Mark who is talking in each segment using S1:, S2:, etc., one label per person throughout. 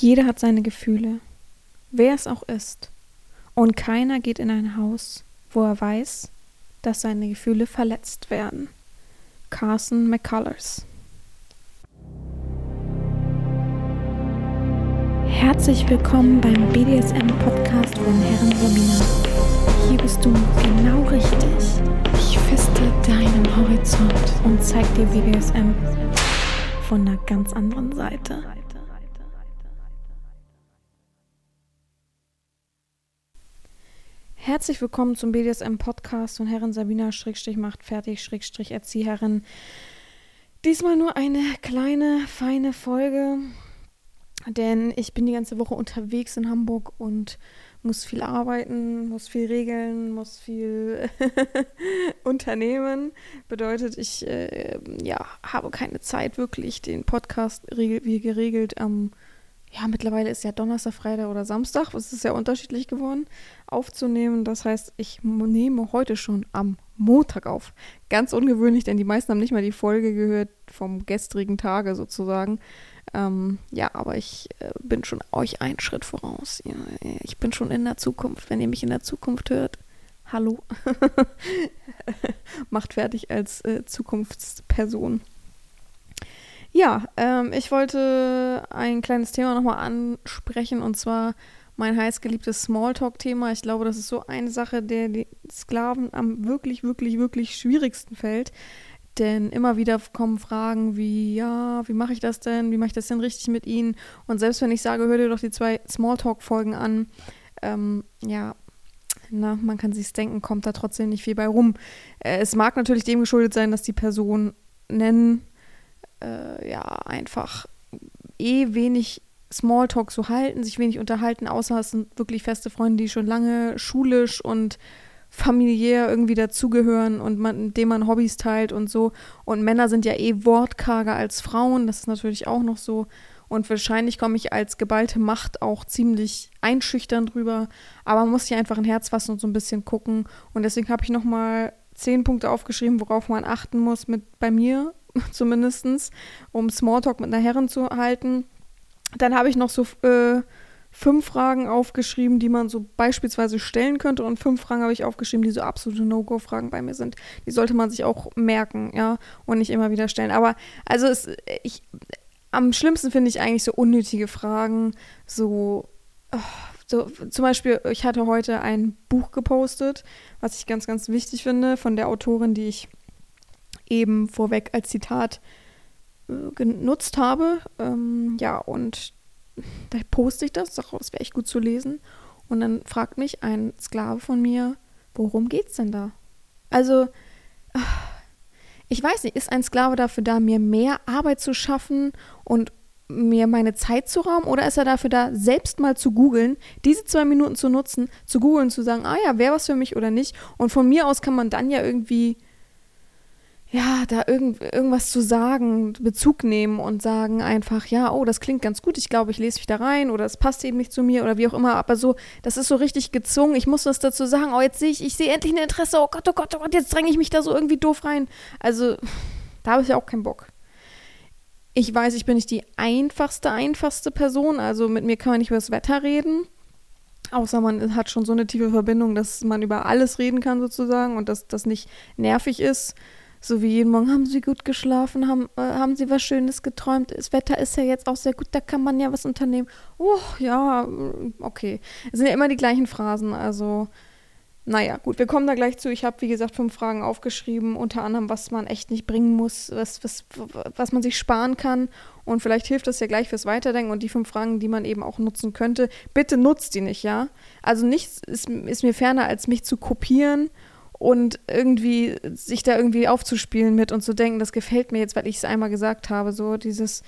S1: Jeder hat seine Gefühle, wer es auch ist. Und keiner geht in ein Haus, wo er weiß, dass seine Gefühle verletzt werden. Carson McCullers Herzlich willkommen beim BDSM-Podcast von Herren Romina. Hier bist du genau richtig. Ich feste deinen Horizont und zeig dir BDSM von einer ganz anderen Seite. Herzlich willkommen zum BDSM-Podcast von Herren Sabina Schrägstrich macht fertig Schrägstrich Erzieherin. Diesmal nur eine kleine, feine Folge, denn ich bin die ganze Woche unterwegs in Hamburg und muss viel arbeiten, muss viel regeln, muss viel unternehmen. Bedeutet, ich äh, ja, habe keine Zeit wirklich, den Podcast wie geregelt am ja, mittlerweile ist ja Donnerstag, Freitag oder Samstag, es ist ja unterschiedlich geworden, aufzunehmen. Das heißt, ich nehme heute schon am Montag auf. Ganz ungewöhnlich, denn die meisten haben nicht mal die Folge gehört vom gestrigen Tage sozusagen. Ähm, ja, aber ich äh, bin schon euch einen Schritt voraus. Ich bin schon in der Zukunft. Wenn ihr mich in der Zukunft hört, hallo. Macht fertig als äh, Zukunftsperson. Ja, ähm, ich wollte ein kleines Thema nochmal ansprechen und zwar mein heißgeliebtes Smalltalk-Thema. Ich glaube, das ist so eine Sache, der die Sklaven am wirklich, wirklich, wirklich schwierigsten fällt. Denn immer wieder kommen Fragen wie, ja, wie mache ich das denn? Wie mache ich das denn richtig mit ihnen? Und selbst wenn ich sage, hör dir doch die zwei Smalltalk-Folgen an, ähm, ja, na, man kann sich's denken, kommt da trotzdem nicht viel bei rum. Äh, es mag natürlich dem geschuldet sein, dass die Person nennen, äh, ja, einfach eh wenig Smalltalk so halten, sich wenig unterhalten, außer es sind wirklich feste Freunde, die schon lange schulisch und familiär irgendwie dazugehören und man, dem man Hobbys teilt und so. Und Männer sind ja eh wortkarger als Frauen, das ist natürlich auch noch so. Und wahrscheinlich komme ich als geballte Macht auch ziemlich einschüchtern drüber. Aber man muss sich einfach ein Herz fassen und so ein bisschen gucken. Und deswegen habe ich nochmal zehn Punkte aufgeschrieben, worauf man achten muss, mit bei mir zumindest, um Smalltalk mit einer Herren zu halten. Dann habe ich noch so äh, fünf Fragen aufgeschrieben, die man so beispielsweise stellen könnte und fünf Fragen habe ich aufgeschrieben, die so absolute No-Go-Fragen bei mir sind. Die sollte man sich auch merken, ja, und nicht immer wieder stellen. Aber also es, ich, am schlimmsten finde ich eigentlich so unnötige Fragen, so, oh, so, zum Beispiel, ich hatte heute ein Buch gepostet, was ich ganz, ganz wichtig finde, von der Autorin, die ich eben vorweg als Zitat genutzt habe. Ähm, ja, und da poste ich das, das wäre echt gut zu lesen. Und dann fragt mich ein Sklave von mir, worum geht's denn da? Also, ich weiß nicht, ist ein Sklave dafür da, mir mehr Arbeit zu schaffen und mir meine Zeit zu rauben oder ist er dafür da, selbst mal zu googeln, diese zwei Minuten zu nutzen, zu googeln, zu sagen, ah ja, wäre was für mich oder nicht. Und von mir aus kann man dann ja irgendwie ja, da irgend, irgendwas zu sagen, Bezug nehmen und sagen einfach, ja, oh, das klingt ganz gut, ich glaube, ich lese mich da rein oder es passt eben nicht zu mir oder wie auch immer, aber so, das ist so richtig gezwungen, ich muss was dazu sagen, oh, jetzt sehe ich, ich sehe endlich ein Interesse, oh Gott, oh Gott, oh Gott, jetzt dränge ich mich da so irgendwie doof rein. Also, da habe ich ja auch keinen Bock. Ich weiß, ich bin nicht die einfachste, einfachste Person, also mit mir kann man nicht über das Wetter reden. Außer man hat schon so eine tiefe Verbindung, dass man über alles reden kann sozusagen und dass das nicht nervig ist. So wie jeden Morgen, haben Sie gut geschlafen, haben, äh, haben Sie was Schönes geträumt, das Wetter ist ja jetzt auch sehr gut, da kann man ja was unternehmen. Oh, ja, okay. Es sind ja immer die gleichen Phrasen, also naja, gut, wir kommen da gleich zu. Ich habe, wie gesagt, fünf Fragen aufgeschrieben, unter anderem, was man echt nicht bringen muss, was, was, was man sich sparen kann. Und vielleicht hilft das ja gleich fürs Weiterdenken und die fünf Fragen, die man eben auch nutzen könnte. Bitte nutzt die nicht, ja? Also nichts ist, ist mir ferner, als mich zu kopieren und irgendwie sich da irgendwie aufzuspielen mit und zu denken, das gefällt mir jetzt, weil ich es einmal gesagt habe. So dieses,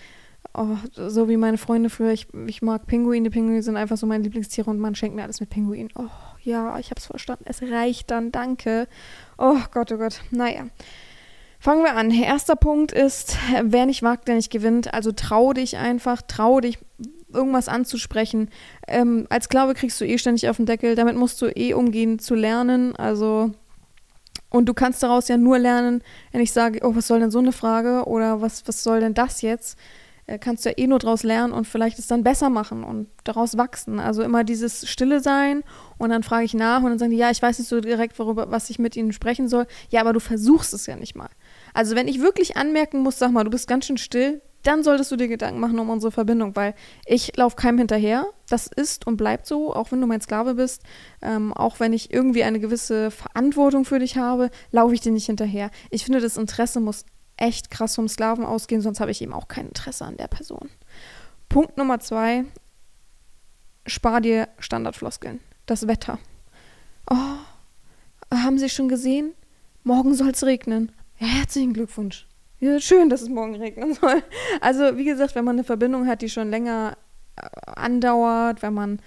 S1: oh, so wie meine Freunde früher, ich, ich mag Pinguine, Pinguine sind einfach so meine Lieblingstiere und man schenkt mir alles mit Pinguinen. Oh ja, ich hab's verstanden, es reicht dann, danke. Oh Gott, oh Gott, naja. Fangen wir an. Erster Punkt ist, wer nicht wagt, der nicht gewinnt. Also trau dich einfach, trau dich, irgendwas anzusprechen. Ähm, als Glaube kriegst du eh ständig auf den Deckel, damit musst du eh umgehen zu lernen. Also und du kannst daraus ja nur lernen, wenn ich sage, oh, was soll denn so eine Frage oder was, was soll denn das jetzt? äh, kannst du ja eh nur daraus lernen und vielleicht es dann besser machen und daraus wachsen. Also immer dieses Stille sein und dann frage ich nach und dann sagen die, ja, ich weiß nicht so direkt, worüber, was ich mit ihnen sprechen soll. Ja, aber du versuchst es ja nicht mal. Also wenn ich wirklich anmerken muss, sag mal, du bist ganz schön still, dann solltest du dir Gedanken machen um unsere Verbindung, weil ich laufe keinem hinterher. Das ist und bleibt so, auch wenn du mein Sklave bist. Ähm, auch wenn ich irgendwie eine gewisse Verantwortung für dich habe, laufe ich dir nicht hinterher. Ich finde, das Interesse muss echt krass vom Sklaven ausgehen, sonst habe ich eben auch kein Interesse an der Person. Punkt Nummer zwei, spar dir Standardfloskeln. Das Wetter. Oh, haben Sie schon gesehen? Morgen soll es regnen. Herzlichen Glückwunsch. Ja, schön, dass es morgen regnen soll. Also, wie gesagt, wenn man eine Verbindung hat, die schon länger äh, andauert, wenn man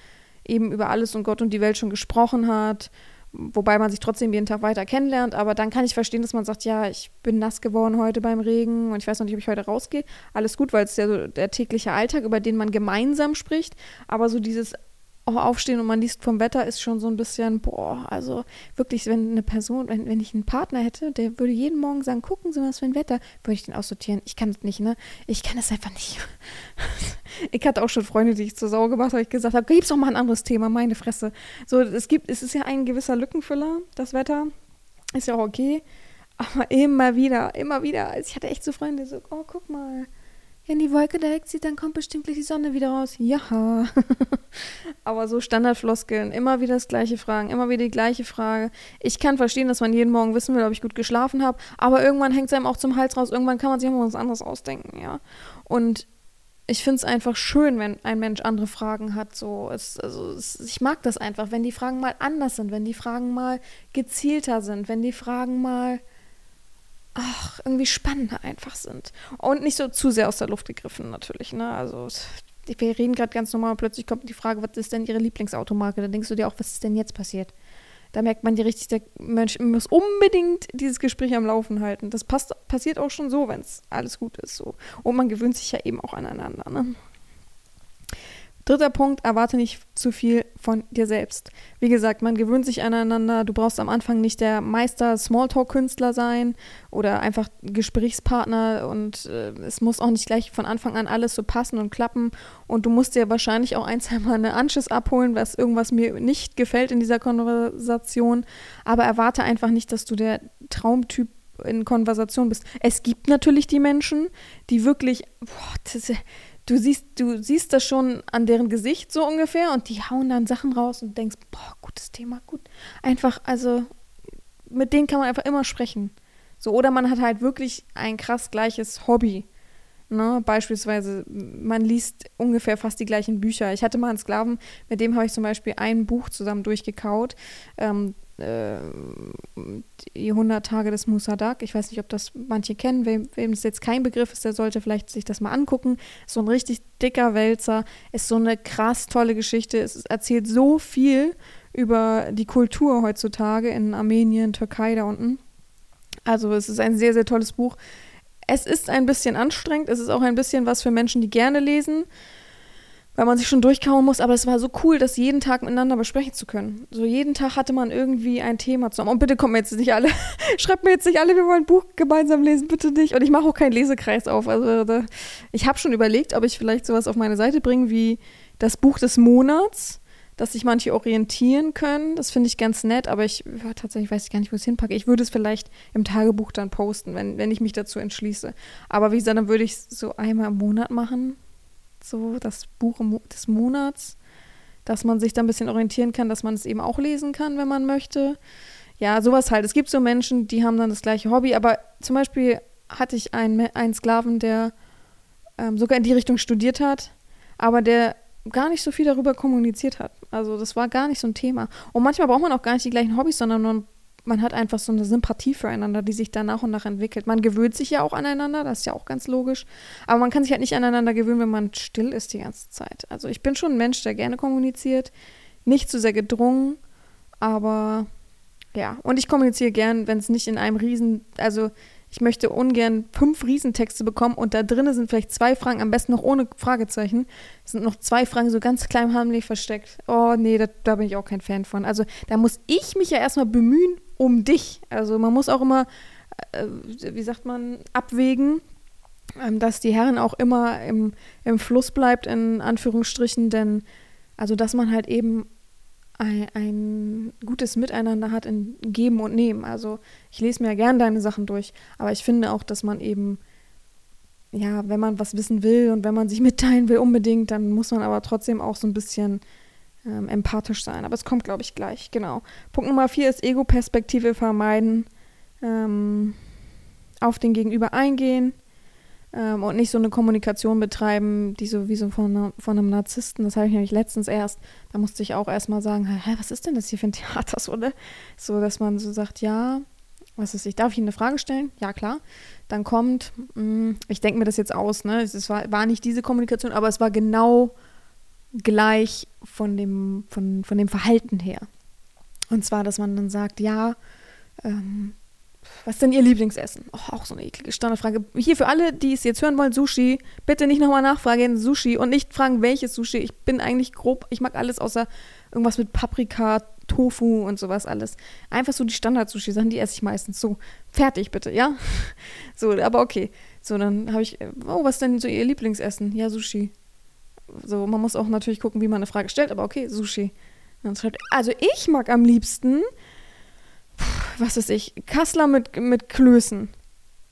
S1: eben über alles und Gott und die Welt schon gesprochen hat, wobei man sich trotzdem jeden Tag weiter kennenlernt, aber dann kann ich verstehen, dass man sagt, ja, ich bin nass geworden heute beim Regen und ich weiß noch nicht, ob ich heute rausgehe. Alles gut, weil es ja so der tägliche Alltag, über den man gemeinsam spricht, aber so dieses auch aufstehen und man liest vom Wetter, ist schon so ein bisschen, boah, also wirklich, wenn eine Person, wenn, wenn ich einen Partner hätte, der würde jeden Morgen sagen, gucken Sie, was für ein Wetter, würde ich den aussortieren. Ich kann das nicht, ne? Ich kann das einfach nicht. ich hatte auch schon Freunde, die ich zur Sau gemacht habe, ich gesagt habe, gib's doch mal ein anderes Thema, meine Fresse. So, es gibt, es ist ja ein gewisser Lückenfüller, das Wetter. Ist ja auch okay. Aber immer wieder, immer wieder. Also ich hatte echt so Freunde, so, oh, guck mal wenn die Wolke da wegzieht, dann kommt bestimmt gleich die Sonne wieder raus. Ja. Aber so Standardfloskeln, immer wieder das gleiche Fragen, immer wieder die gleiche Frage. Ich kann verstehen, dass man jeden Morgen wissen will, ob ich gut geschlafen habe, aber irgendwann hängt es einem auch zum Hals raus. Irgendwann kann man sich immer was anderes ausdenken, ja. Und ich finde es einfach schön, wenn ein Mensch andere Fragen hat. So, es, also es, ich mag das einfach, wenn die Fragen mal anders sind, wenn die Fragen mal gezielter sind, wenn die Fragen mal ach, irgendwie spannender einfach sind. Und nicht so zu sehr aus der Luft gegriffen, natürlich. Ne? Also, wir reden gerade ganz normal und plötzlich kommt die Frage, was ist denn Ihre Lieblingsautomarke? Da denkst du dir auch, was ist denn jetzt passiert? Da merkt man dir richtig, der Mensch muss unbedingt dieses Gespräch am Laufen halten. Das passt, passiert auch schon so, wenn es alles gut ist. So. Und man gewöhnt sich ja eben auch aneinander. Ne? Dritter Punkt, erwarte nicht zu viel von dir selbst. Wie gesagt, man gewöhnt sich aneinander. Du brauchst am Anfang nicht der Meister Smalltalk-Künstler sein oder einfach Gesprächspartner und äh, es muss auch nicht gleich von Anfang an alles so passen und klappen. Und du musst dir wahrscheinlich auch ein, zweimal eine Anschiss abholen, was irgendwas mir nicht gefällt in dieser Konversation. Aber erwarte einfach nicht, dass du der Traumtyp in Konversation bist. Es gibt natürlich die Menschen, die wirklich, boah, das ist du siehst, du siehst das schon an deren Gesicht so ungefähr und die hauen dann Sachen raus und denkst, boah, gutes Thema, gut. Einfach, also mit denen kann man einfach immer sprechen. So, oder man hat halt wirklich ein krass gleiches Hobby. Ne? Beispielsweise, man liest ungefähr fast die gleichen Bücher. Ich hatte mal einen Sklaven, mit dem habe ich zum Beispiel ein Buch zusammen durchgekaut. Ähm, äh, die 100 Tage des Musadak. Ich weiß nicht, ob das manche kennen. Wem, das jetzt kein Begriff ist, der sollte vielleicht sich das mal angucken. So ein richtig dicker Wälzer. Ist so eine krass tolle Geschichte. Es erzählt so viel über die Kultur heutzutage in Armenien, Türkei da unten. Also es ist ein sehr, sehr tolles Buch. Es ist ein bisschen anstrengend. Es ist auch ein bisschen was für Menschen, die gerne lesen weil man sich schon durchkauen muss, aber es war so cool, das jeden Tag miteinander besprechen zu können. So jeden Tag hatte man irgendwie ein Thema zusammen. Und bitte kommen jetzt nicht alle, schreibt mir jetzt nicht alle, wir wollen ein Buch gemeinsam lesen, bitte nicht. Und ich mache auch keinen Lesekreis auf. Also da, ich habe schon überlegt, ob ich vielleicht sowas auf meine Seite bringe wie das Buch des Monats, dass sich manche orientieren können. Das finde ich ganz nett, aber ich ja, tatsächlich weiß ich gar nicht, wo ich es hinpacke. Ich würde es vielleicht im Tagebuch dann posten, wenn, wenn ich mich dazu entschließe. Aber wie gesagt, dann würde ich es so einmal im Monat machen so das Buch des Monats, dass man sich da ein bisschen orientieren kann, dass man es eben auch lesen kann, wenn man möchte. Ja, sowas halt. Es gibt so Menschen, die haben dann das gleiche Hobby, aber zum Beispiel hatte ich einen, einen Sklaven, der ähm, sogar in die Richtung studiert hat, aber der gar nicht so viel darüber kommuniziert hat. Also das war gar nicht so ein Thema. Und manchmal braucht man auch gar nicht die gleichen Hobbys, sondern man man hat einfach so eine Sympathie füreinander, die sich dann nach und nach entwickelt. Man gewöhnt sich ja auch aneinander, das ist ja auch ganz logisch. Aber man kann sich halt nicht aneinander gewöhnen, wenn man still ist die ganze Zeit. Also ich bin schon ein Mensch, der gerne kommuniziert, nicht zu sehr gedrungen, aber ja. Und ich kommuniziere gern, wenn es nicht in einem Riesen, also ich möchte ungern fünf Riesentexte bekommen und da drinnen sind vielleicht zwei Fragen, am besten noch ohne Fragezeichen. Sind noch zwei Fragen so ganz klein heimlich versteckt. Oh nee, da, da bin ich auch kein Fan von. Also da muss ich mich ja erstmal bemühen um dich. Also man muss auch immer, äh, wie sagt man, abwägen, ähm, dass die Herren auch immer im, im Fluss bleibt, in Anführungsstrichen, denn also dass man halt eben ein, ein, gutes Miteinander hat in Geben und Nehmen. Also ich lese mir ja gern deine Sachen durch, aber ich finde auch, dass man eben, ja, wenn man was wissen will und wenn man sich mitteilen will unbedingt, dann muss man aber trotzdem auch so ein bisschen ähm, empathisch sein. Aber es kommt, glaube ich, gleich, genau. Punkt Nummer vier ist Ego-Perspektive vermeiden, ähm, auf den Gegenüber eingehen, ähm, und nicht so eine Kommunikation betreiben, die so wie so von, einer, von einem Narzissten. Das habe ich nämlich letztens erst, da musste ich auch erstmal sagen, hä, was ist denn das hier für ein Theater, so, ne? So, dass man so sagt, ja, was ist ich, darf Ihnen eine Frage stellen? Ja, klar. Dann kommt, mh, hm, ich denke mir das jetzt aus, ne? Es war, war nicht diese Kommunikation, aber es war genau gleich von dem, von, von dem Verhalten her. Und zwar, dass man dann sagt, ja, ähm, was ist denn Ihr Lieblingsessen? Oh, auch so eine eklige Standardfrage. Hier für alle, die es jetzt hören wollen, Sushi. Bitte nicht nochmal nachfragen, Sushi. Und nicht fragen, welches Sushi. Ich bin eigentlich grob, ich mag alles außer irgendwas mit Paprika, Tofu und sowas alles. Einfach so die Standard-Sushi-Sachen, die esse ich meistens. So, fertig bitte, ja? So, aber okay. So, dann habe ich, oh, was ist denn so Ihr Lieblingsessen? Ja, Sushi. So, man muss auch natürlich gucken, wie man eine Frage stellt, aber okay, Sushi. Schreibt, also ich mag am liebsten was ist ich, Kassler mit, mit Klößen.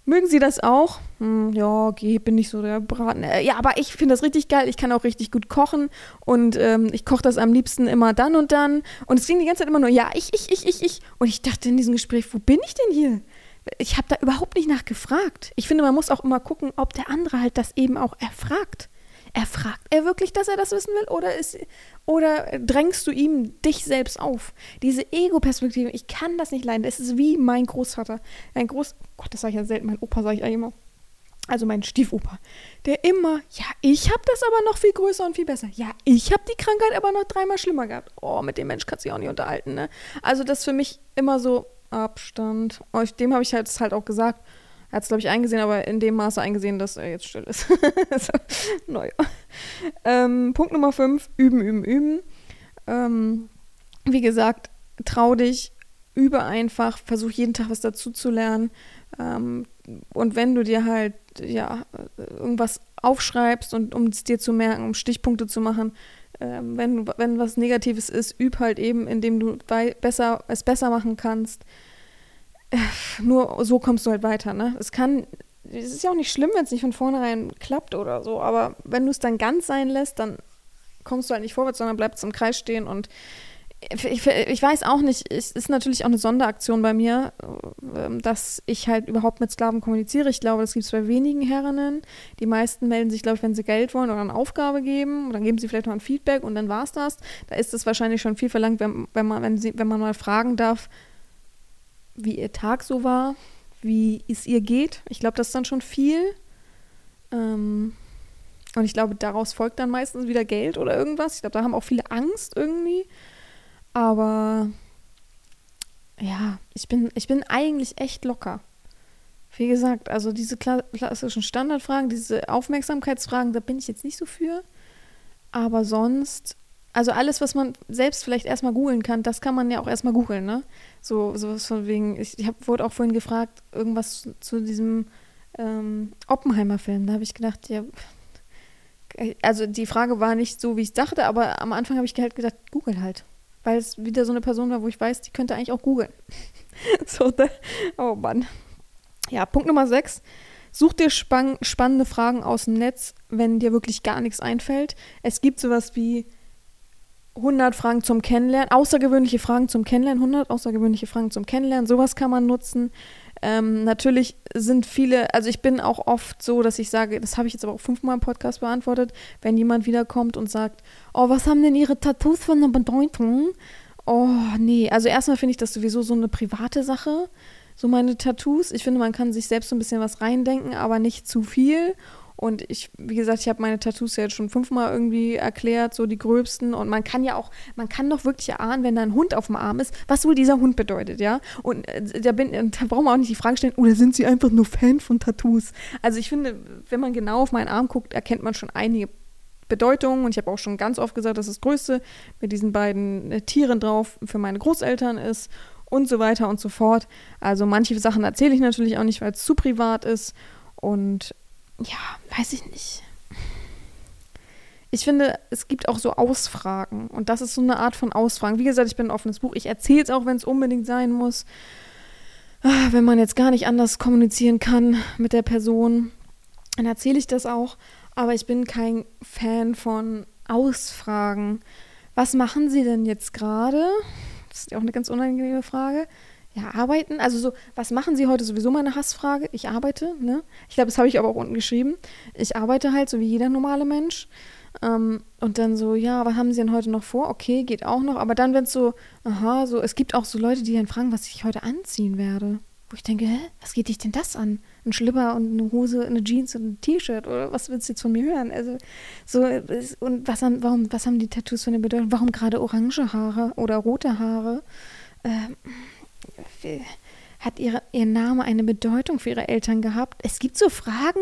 S1: Mögen Sie das auch? Hm, ja, okay, bin nicht so der Braten. Äh, ja, aber ich finde das richtig geil. Ich kann auch richtig gut kochen und ähm, ich koche das am liebsten immer dann und dann. Und es ging die ganze Zeit immer nur, ja, ich, ich, ich, ich, ich. Und ich dachte in diesem Gespräch, wo bin ich denn hier? Ich habe da überhaupt nicht nachgefragt. Ich finde, man muss auch immer gucken, ob der andere halt das eben auch erfragt. Erfragt er wirklich, dass er das wissen will? Oder, ist, oder drängst du ihm dich selbst auf? Diese Ego-Perspektive, ich kann das nicht leiden. Das ist wie mein Großvater. Ein Groß... Gott, das sage ich ja selten. Mein Opa sage ich eigentlich immer. Also mein Stiefopa. Der immer, ja, ich habe das aber noch viel größer und viel besser. Ja, ich habe die Krankheit aber noch dreimal schlimmer gehabt. Oh, mit dem Mensch kannst du dich auch nicht unterhalten, ne? Also das ist für mich immer so Abstand. Und dem habe ich halt, halt auch gesagt, er hat es, glaube ich, eingesehen, aber in dem Maße eingesehen, dass er jetzt still ist. so, naja. Ähm, Punkt Nummer 5, üben, üben, üben. Ähm, wie gesagt, trau dich, übe einfach, versuch jeden Tag was dazu zu lernen. Ähm, und wenn du dir halt, ja, irgendwas aufschreibst und um es dir zu merken, um Stichpunkte zu machen, ähm, wenn, wenn was Negatives ist, üb halt eben, indem du besser, es besser machen kannst nur so kommst du halt weiter, ne? Es kann, es ist ja auch nicht schlimm, wenn es nicht von vornherein klappt oder so, aber wenn du es dann ganz sein lässt, dann kommst du halt nicht vorwärts, sondern bleibst im Kreis stehen und ich, ich, weiß auch nicht, es ist natürlich auch eine Sonderaktion bei mir, ähm, dass ich halt überhaupt mit Sklaven kommuniziere. Ich glaube, das gibt es bei wenigen Herrinnen. Die meisten melden sich, glaube ich, wenn sie Geld wollen oder eine Aufgabe geben. Und dann geben sie vielleicht noch ein Feedback und dann war es das. Da ist es wahrscheinlich schon viel verlangt, wenn, wenn, man, wenn, sie, wenn man mal fragen darf, wie ihr Tag so war, wie es ihr geht. Ich glaube, das ist dann schon viel. Ähm, und ich glaube, daraus folgt dann meistens wieder Geld oder irgendwas. Ich glaube, da haben auch viele Angst irgendwie. Aber ja, ich bin, ich bin eigentlich echt locker. Wie gesagt, also diese klassischen Standardfragen, diese Aufmerksamkeitsfragen, da bin ich jetzt nicht so für. Aber sonst also alles, was man selbst vielleicht erstmal googeln kann, das kann man ja auch erstmal googeln, ne? So, sowas von wegen, ich, ich hab, wurde auch vorhin gefragt, irgendwas zu, diesem ähm, Oppenheimer-Film. Da habe ich gedacht, ja, also die Frage war nicht so, wie ich dachte, aber am Anfang habe ich halt gedacht, google halt. Weil es wieder so eine Person war, wo ich weiß, die könnte eigentlich auch googeln. so, ne? oh Mann. Ja, Punkt Nummer 6. Such dir spann spannende Fragen aus dem Netz, wenn dir wirklich gar nichts einfällt. Es gibt sowas wie 100 Fragen zum Kennenlernen, außergewöhnliche Fragen zum Kennenlernen, 100 außergewöhnliche Fragen zum Kennenlernen, sowas kann man nutzen. Ähm, natürlich sind viele, also ich bin auch oft so, dass ich sage, das habe ich jetzt aber auch fünfmal im Podcast beantwortet, wenn jemand wiederkommt und sagt, oh, was haben denn Ihre Tattoos für eine Bedeutung? Oh, nee, also erstmal finde ich das sowieso so eine private Sache, so meine Tattoos. Ich finde, man kann sich selbst so ein bisschen was reindenken, aber nicht zu viel. Und ich, wie gesagt, ich habe meine Tattoos ja jetzt schon fünfmal irgendwie erklärt, so die gröbsten. Und man kann ja auch, man kann doch wirklich erahnen, wenn da ein Hund auf dem Arm ist, was wohl dieser Hund bedeutet, ja. Und äh, da, bin, da braucht man auch nicht die Frage stellen, oder sind sie einfach nur Fan von Tattoos? Also ich finde, wenn man genau auf meinen Arm guckt, erkennt man schon einige Bedeutungen. Und ich habe auch schon ganz oft gesagt, dass das Größte mit diesen beiden äh, Tieren drauf für meine Großeltern ist und so weiter und so fort. Also manche Sachen erzähle ich natürlich auch nicht, weil es zu privat ist. Und ja, weiß ich nicht. Ich finde, es gibt auch so Ausfragen. Und das ist so eine Art von Ausfragen. Wie gesagt, ich bin ein offenes Buch. Ich erzähle es auch, wenn es unbedingt sein muss. Ah, wenn man jetzt gar nicht anders kommunizieren kann mit der Person, dann erzähle ich das auch. Aber ich bin kein Fan von Ausfragen. Was machen Sie denn jetzt gerade? Das ist ja auch eine ganz unangenehme Frage. Ja, arbeiten. Also so, was machen Sie heute? Sowieso meine Hassfrage. Ich arbeite, ne? Ich glaube, das habe ich aber auch unten geschrieben. Ich arbeite halt, so wie jeder normale Mensch. Ähm, und dann so, ja, was haben Sie denn heute noch vor? Okay, geht auch noch. Aber dann, wenn es so, aha, so, es gibt auch so Leute, die dann fragen, was ich heute anziehen werde. Wo ich denke, hä, was geht dich denn das an? Ein Schlipper und eine Hose, eine Jeans und ein T-Shirt oder was willst du jetzt von mir hören? Also so und was haben, warum, was haben die Tattoos für eine Bedeutung? Warum gerade orange Haare oder rote Haare? Ähm, hat ihre, ihr Name eine Bedeutung für ihre Eltern gehabt? Es gibt so Fragen.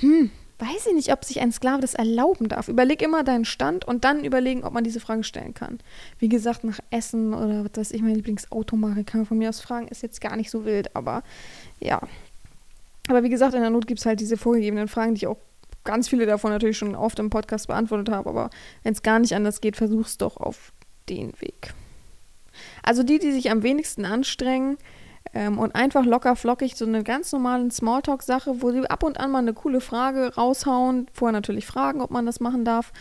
S1: Hm, weiß ich nicht, ob sich ein Sklave das erlauben darf. Überleg immer deinen Stand und dann überlegen, ob man diese Frage stellen kann. Wie gesagt, nach Essen oder was weiß ich, meine Lieblingsautomarke kann man von mir aus fragen, ist jetzt gar nicht so wild, aber ja. Aber wie gesagt, in der Not gibt es halt diese vorgegebenen Fragen, die ich auch ganz viele davon natürlich schon oft im Podcast beantwortet habe, aber wenn es gar nicht anders geht, versuch's doch auf den Weg. Also die, die sich am wenigsten anstrengen, ähm, und einfach locker flockig so eine ganz normale Smalltalk-Sache, wo sie ab und an mal eine coole Frage raushauen, vorher natürlich fragen, ob man das machen darf.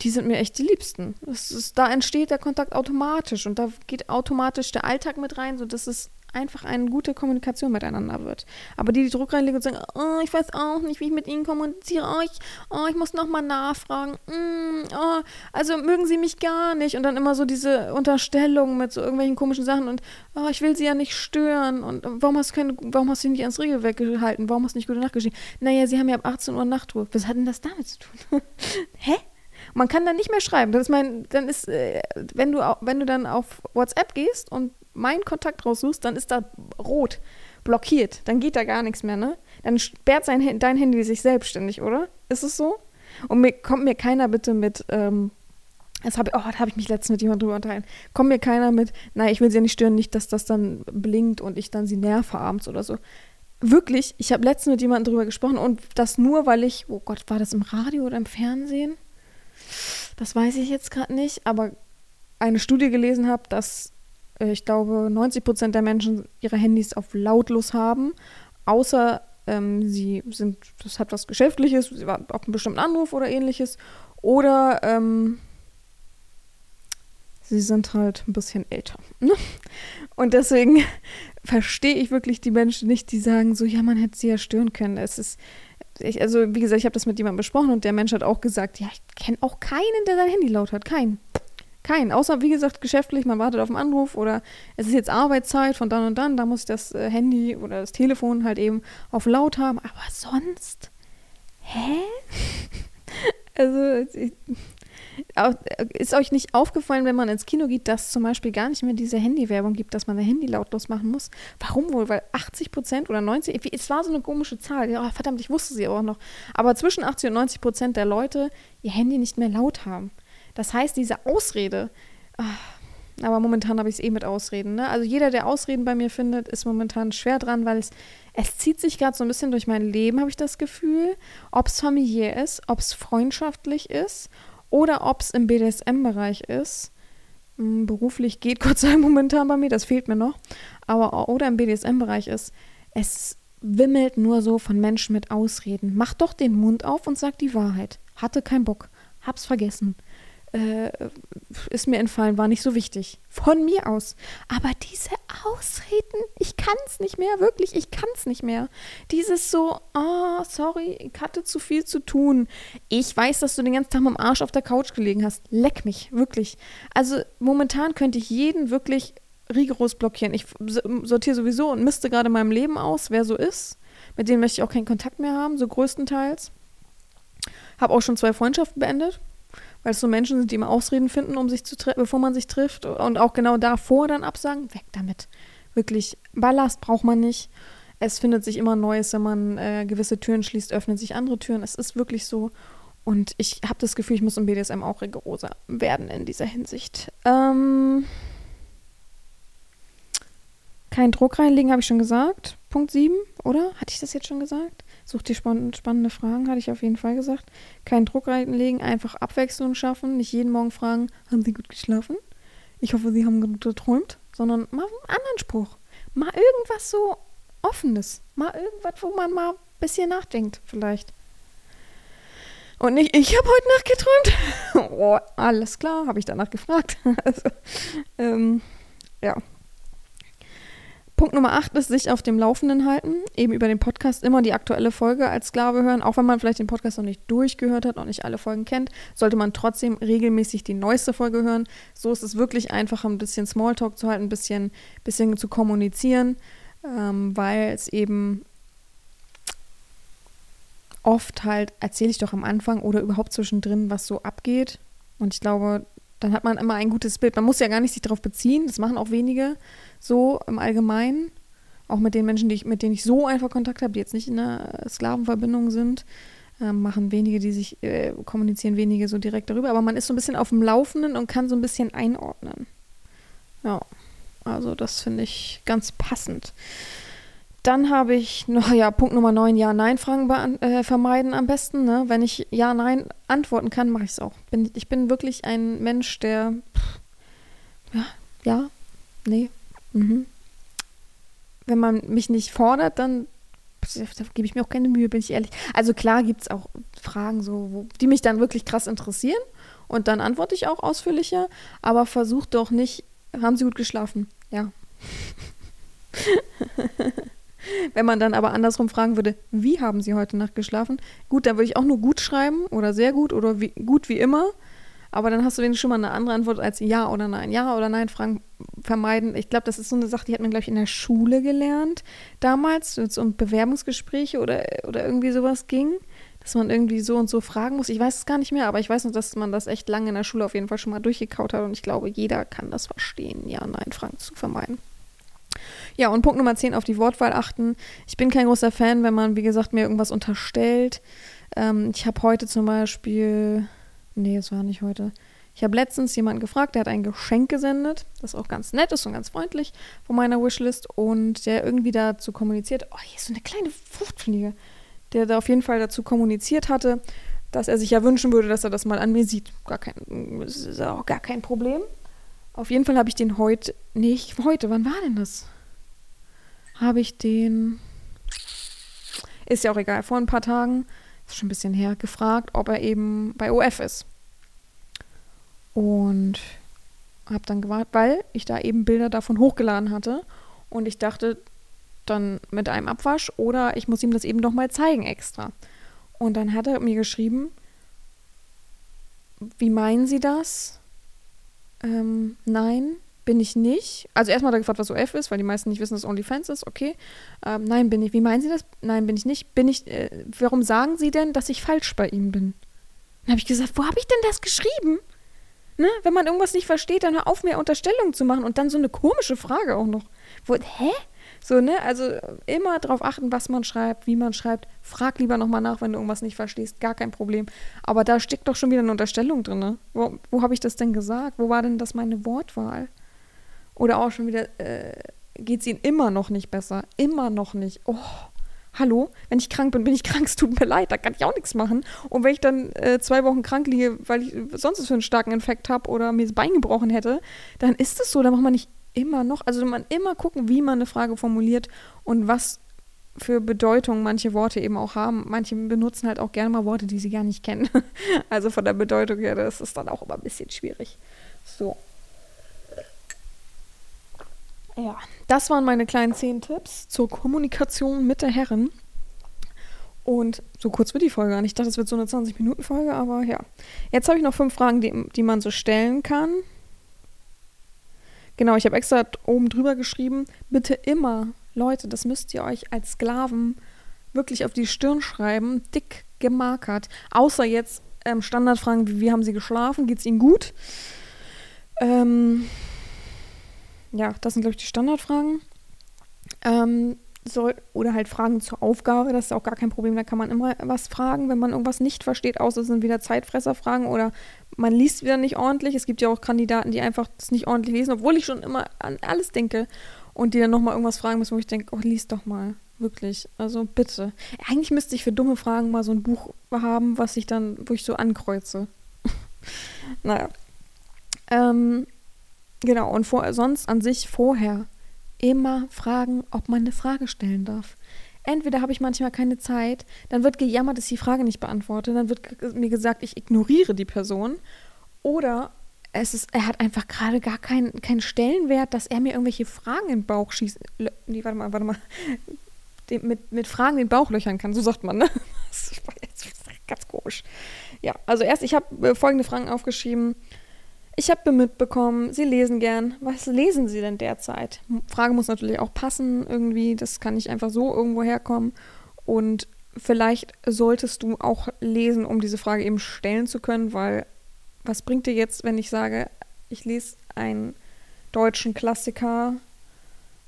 S1: Die sind mir echt die Liebsten. Ist, da entsteht der Kontakt automatisch und da geht automatisch der Alltag mit rein, sodass es einfach eine gute Kommunikation miteinander wird. Aber die, die Druck reinlegen und sagen, oh, ich weiß auch nicht, wie ich mit ihnen kommuniziere, oh, ich, oh, ich muss nochmal nachfragen, mm, oh, also mögen sie mich gar nicht und dann immer so diese Unterstellung mit so irgendwelchen komischen Sachen und oh, ich will sie ja nicht stören und warum hast du keine, warum hast du nicht ans Regel weggehalten, warum hast du nicht gute Nacht geschrieben? Naja, sie haben ja ab 18 Uhr Nachtruhe. Was hat denn das damit zu tun? Hä? Man kann dann nicht mehr schreiben. Das ist mein, dann ist, äh, wenn du, wenn du dann auf WhatsApp gehst und meinen Kontakt raussuchst, dann ist da rot, blockiert. Dann geht da gar nichts mehr, ne? Dann sperrt sein, dein Handy sich selbstständig, oder? Ist es so? Und mir kommt mir keiner bitte mit, ähm, das habe oh, da habe ich mich letztens mit jemandem drüber unterhalten. Kommt mir keiner mit, nein, ich will sie ja nicht stören, nicht, dass das dann blinkt und ich dann sie nerve abends oder so. Wirklich, ich habe letztens mit jemandem drüber gesprochen und das nur, weil ich, oh Gott, war das im Radio oder im Fernsehen? Das weiß ich jetzt gerade nicht, aber eine Studie gelesen habe, dass ich glaube, 90 Prozent der Menschen ihre Handys auf lautlos haben, außer ähm, sie sind, das hat was Geschäftliches, sie warten auf einen bestimmten Anruf oder ähnliches, oder ähm, sie sind halt ein bisschen älter. Ne? Und deswegen verstehe ich wirklich die Menschen nicht, die sagen so, ja, man hätte sie ja stören können. Es ist, ich, also wie gesagt, ich habe das mit jemandem besprochen und der Mensch hat auch gesagt, ja, ich kenne auch keinen, der sein Handy laut hat, keinen. Kein, außer wie gesagt geschäftlich, man wartet auf einen Anruf oder es ist jetzt Arbeitszeit von dann und dann, da muss ich das äh, Handy oder das Telefon halt eben auf laut haben, aber sonst, hä? also ich, ist euch nicht aufgefallen, wenn man ins Kino geht, dass zum Beispiel gar nicht mehr diese Handywerbung gibt, dass man ein Handy lautlos machen muss? Warum wohl? Weil 80 Prozent oder 90, es war so eine komische Zahl. Ja, verdammt, ich wusste sie auch noch. Aber zwischen 80 und 90 Prozent der Leute ihr Handy nicht mehr laut haben. Das heißt, diese Ausrede, ach, aber momentan habe ich es eh mit Ausreden. Ne? Also jeder, der Ausreden bei mir findet, ist momentan schwer dran, weil es, es zieht sich gerade so ein bisschen durch mein Leben, habe ich das Gefühl. Ob es familiär ist, ob es freundschaftlich ist oder ob es im BDSM-Bereich ist. Hm, beruflich geht Gott sei Dank momentan bei mir, das fehlt mir noch. Aber oder im BDSM-Bereich ist, es wimmelt nur so von Menschen mit Ausreden. Mach doch den Mund auf und sag die Wahrheit. Hatte keinen Bock. Hab's vergessen äh, ist mir entfallen, war nicht so wichtig. Von mir aus. Aber diese Ausreden, ich kann es nicht mehr, wirklich, ich kann es nicht mehr. Dieses so, oh, sorry, ich hatte zu viel zu tun. Ich weiß, dass du den ganzen Tag dem Arsch auf der Couch gelegen hast. Leck mich, wirklich. Also momentan könnte ich jeden wirklich rigoros blockieren. Ich sortiere sowieso und misste gerade meinem Leben aus, wer so ist. Mit denen möchte ich auch keinen Kontakt mehr haben, so größtenteils. Habe auch schon zwei Freundschaften beendet weil es so Menschen sind, die immer Ausreden finden, um sich zu bevor man sich trifft und auch genau davor dann absagen, weg damit. Wirklich, Ballast braucht man nicht. Es findet sich immer Neues, wenn man äh, gewisse Türen schließt, öffnen sich andere Türen. Es ist wirklich so. Und ich habe das Gefühl, ich muss im BDSM auch rigoroser werden in dieser Hinsicht. Ähm, kein Druck reinlegen, habe ich schon gesagt. Punkt 7, oder? Hatte ich das jetzt schon gesagt? Such dir spann spannende Fragen, hatte ich auf jeden Fall gesagt. Keinen Druck reinlegen, einfach Abwechslung schaffen. Nicht jeden Morgen fragen, haben Sie gut geschlafen? Ich hoffe, Sie haben gut geträumt. Sondern mal einen anderen Spruch. Mal irgendwas so Offenes. Mal irgendwas, wo man mal ein bisschen nachdenkt, vielleicht. Und nicht, ich habe heute Nacht geträumt. oh, alles klar, habe ich danach gefragt. also, ähm, ja. Punkt Nummer 8 ist sich auf dem Laufenden halten. Eben über den Podcast immer die aktuelle Folge als Sklave hören. Auch wenn man vielleicht den Podcast noch nicht durchgehört hat und nicht alle Folgen kennt, sollte man trotzdem regelmäßig die neueste Folge hören. So ist es wirklich einfach, ein bisschen Smalltalk zu halten, ein bisschen, bisschen zu kommunizieren, ähm, weil es eben oft halt erzähle ich doch am Anfang oder überhaupt zwischendrin, was so abgeht. Und ich glaube, dann hat man immer ein gutes Bild. Man muss ja gar nicht sich darauf beziehen. Das machen auch wenige so im Allgemeinen. Auch mit den Menschen, die ich, mit denen ich so einfach Kontakt habe, die jetzt nicht in einer Sklavenverbindung sind, äh, machen wenige, die sich äh, kommunizieren, wenige so direkt darüber. Aber man ist so ein bisschen auf dem Laufenden und kann so ein bisschen einordnen. Ja, also das finde ich ganz passend. Dann habe ich noch, ja, Punkt Nummer 9, Ja-Nein-Fragen äh, vermeiden am besten. Ne? Wenn ich Ja-Nein antworten kann, mache ich es auch. Bin, ich bin wirklich ein Mensch, der, pff, ja, ja, nee, mhm. Wenn man mich nicht fordert, dann da gebe ich mir auch keine Mühe, bin ich ehrlich. Also klar gibt es auch Fragen, so, wo, die mich dann wirklich krass interessieren und dann antworte ich auch ausführlicher, aber versucht doch nicht, haben Sie gut geschlafen? Ja. Wenn man dann aber andersrum fragen würde, wie haben Sie heute Nacht geschlafen? Gut, dann würde ich auch nur gut schreiben oder sehr gut oder wie, gut wie immer. Aber dann hast du wenigstens schon mal eine andere Antwort als Ja oder Nein. Ja oder Nein Fragen vermeiden. Ich glaube, das ist so eine Sache, die hat man, glaube ich, in der Schule gelernt damals, wenn es um Bewerbungsgespräche oder, oder irgendwie sowas ging. Dass man irgendwie so und so fragen muss. Ich weiß es gar nicht mehr, aber ich weiß noch, dass man das echt lange in der Schule auf jeden Fall schon mal durchgekaut hat und ich glaube, jeder kann das verstehen, Ja, Nein Fragen zu vermeiden. Ja, und Punkt Nummer 10, auf die Wortwahl achten. Ich bin kein großer Fan, wenn man, wie gesagt, mir irgendwas unterstellt. Ähm, ich habe heute zum Beispiel, nee, es war nicht heute. Ich habe letztens jemanden gefragt, der hat ein Geschenk gesendet, das auch ganz nett ist und ganz freundlich von meiner Wishlist und der irgendwie dazu kommuniziert, oh, hier ist so eine kleine Fruchtfliege, der da auf jeden Fall dazu kommuniziert hatte, dass er sich ja wünschen würde, dass er das mal an mir sieht. Gar kein, ist auch gar kein Problem. Auf jeden Fall habe ich den heute, nicht heute, wann war denn das? habe ich den, ist ja auch egal, vor ein paar Tagen, ist schon ein bisschen her, gefragt, ob er eben bei OF ist. Und habe dann gewartet, weil ich da eben Bilder davon hochgeladen hatte. Und ich dachte dann mit einem Abwasch oder ich muss ihm das eben nochmal zeigen extra. Und dann hat er mir geschrieben, wie meinen Sie das? Ähm, nein, bin ich nicht. Also erstmal hat er gefragt, was OF ist, weil die meisten nicht wissen, dass OnlyFans ist. Okay. Ähm, nein, bin ich. Wie meinen Sie das? Nein, bin ich nicht. Bin ich. Äh, warum sagen Sie denn, dass ich falsch bei ihm bin? Dann habe ich gesagt, wo habe ich denn das geschrieben? Ne? Wenn man irgendwas nicht versteht, dann hör auf, mir Unterstellungen zu machen und dann so eine komische Frage auch noch. Wo, hä? So, ne? Also immer darauf achten, was man schreibt, wie man schreibt. Frag lieber nochmal nach, wenn du irgendwas nicht verstehst. Gar kein Problem. Aber da steckt doch schon wieder eine Unterstellung drin, ne? Wo, wo habe ich das denn gesagt? Wo war denn das meine Wortwahl? Oder auch schon wieder, äh, geht es ihnen immer noch nicht besser. Immer noch nicht. Oh, hallo? Wenn ich krank bin, bin ich krank. Es tut mir leid, da kann ich auch nichts machen. Und wenn ich dann äh, zwei Wochen krank liege, weil ich sonst was für einen starken Infekt habe oder mir das Bein gebrochen hätte, dann ist es so. Da macht man nicht immer noch, also man immer gucken, wie man eine Frage formuliert und was für Bedeutung manche Worte eben auch haben. Manche benutzen halt auch gerne mal Worte, die sie gar nicht kennen. also von der Bedeutung her, das ist dann auch immer ein bisschen schwierig. So. Ja, das waren meine kleinen zehn Tipps zur Kommunikation mit der Herren. Und so kurz wird die Folge an. Ich dachte, es wird so eine 20-Minuten-Folge, aber ja. Jetzt habe ich noch fünf Fragen, die, die man so stellen kann. Genau, ich habe extra oben drüber geschrieben, bitte immer, Leute, das müsst ihr euch als Sklaven wirklich auf die Stirn schreiben, dick gemarkert. Außer jetzt ähm, Standardfragen wie, wie haben sie geschlafen, geht es ihnen gut? Ähm, ja, das sind, glaube ich, die Standardfragen. Ähm, soll, oder halt Fragen zur Aufgabe, das ist auch gar kein Problem, da kann man immer was fragen, wenn man irgendwas nicht versteht, außer es sind wieder Zeitfresserfragen oder man liest wieder nicht ordentlich. Es gibt ja auch Kandidaten, die einfach das nicht ordentlich lesen, obwohl ich schon immer an alles denke und die dann nochmal irgendwas fragen müssen, wo ich denke, oh, lies doch mal. Wirklich. Also bitte. Eigentlich müsste ich für dumme Fragen mal so ein Buch haben, was ich dann, wo ich so ankreuze. naja. Ähm, genau, und vor, sonst an sich vorher immer fragen, ob man eine Frage stellen darf. Entweder habe ich manchmal keine Zeit, dann wird gejammert, dass ich die Frage nicht beantworte, dann wird mir gesagt, ich ignoriere die Person. Oder es ist, er hat einfach gerade gar keinen kein Stellenwert, dass er mir irgendwelche Fragen in den Bauch schießt. Nee, warte mal, warte mal. mit, mit Fragen den Bauch löchern kann, so sagt man, ne? Das ist ganz komisch. Ja, also erst, ich habe äh, folgende Fragen aufgeschrieben. Ich habe mitbekommen, Sie lesen gern. Was lesen Sie denn derzeit? Frage muss natürlich auch passen irgendwie. Das kann nicht einfach so irgendwo herkommen. Und vielleicht solltest du auch lesen, um diese Frage eben stellen zu können, weil was bringt dir jetzt, wenn ich sage, ich lese einen deutschen Klassiker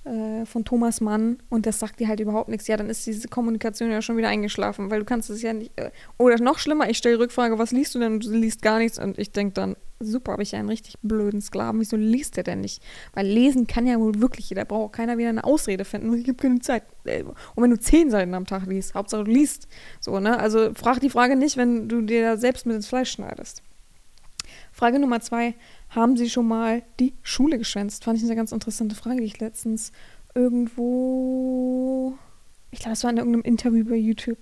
S1: äh, von Thomas Mann und das sagt dir halt überhaupt nichts, ja, dann ist diese Kommunikation ja schon wieder eingeschlafen, weil du kannst es ja nicht. Äh, oder noch schlimmer, ich stelle Rückfrage, was liest du denn? Und du liest gar nichts und ich denke dann, super, habe ich einen richtig blöden Sklaven, wieso liest der denn nicht? Weil lesen kann ja wohl wirklich jeder, braucht auch keiner wieder eine Ausrede finden, ich habe keine Zeit. Äh, und wenn du zehn Seiten am Tag liest, Hauptsache du liest. So, ne? Also frag die Frage nicht, wenn du dir selbst mit ins Fleisch schneidest. Frage Nummer zwei, haben Sie schon mal die Schule geschwänzt? Fand ich eine ganz interessante Frage, die ich letztens irgendwo, ich glaube, es war in irgendeinem Interview bei YouTube.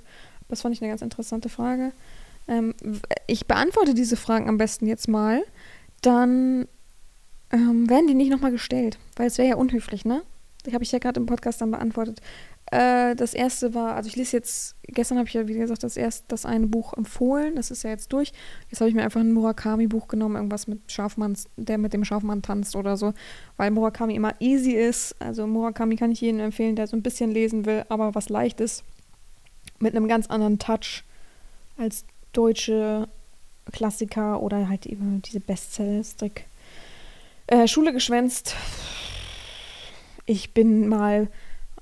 S1: Das fand ich eine ganz interessante Frage. Ähm, ich beantworte diese Fragen am besten jetzt mal. Dann ähm, werden die nicht nochmal gestellt, weil es wäre ja unhöflich, ne? Die habe ich ja gerade im Podcast dann beantwortet. Äh, das erste war, also ich lese jetzt, gestern habe ich ja, wie gesagt, das erste, das eine Buch empfohlen, das ist ja jetzt durch. Jetzt habe ich mir einfach ein Murakami-Buch genommen, irgendwas mit Schafmann, der mit dem Schafmann tanzt oder so, weil Murakami immer easy ist. Also Murakami kann ich jedem empfehlen, der so ein bisschen lesen will, aber was leicht ist, mit einem ganz anderen Touch als deutsche Klassiker oder halt eben diese Bestseller-Strick. Äh, Schule geschwänzt. Ich bin mal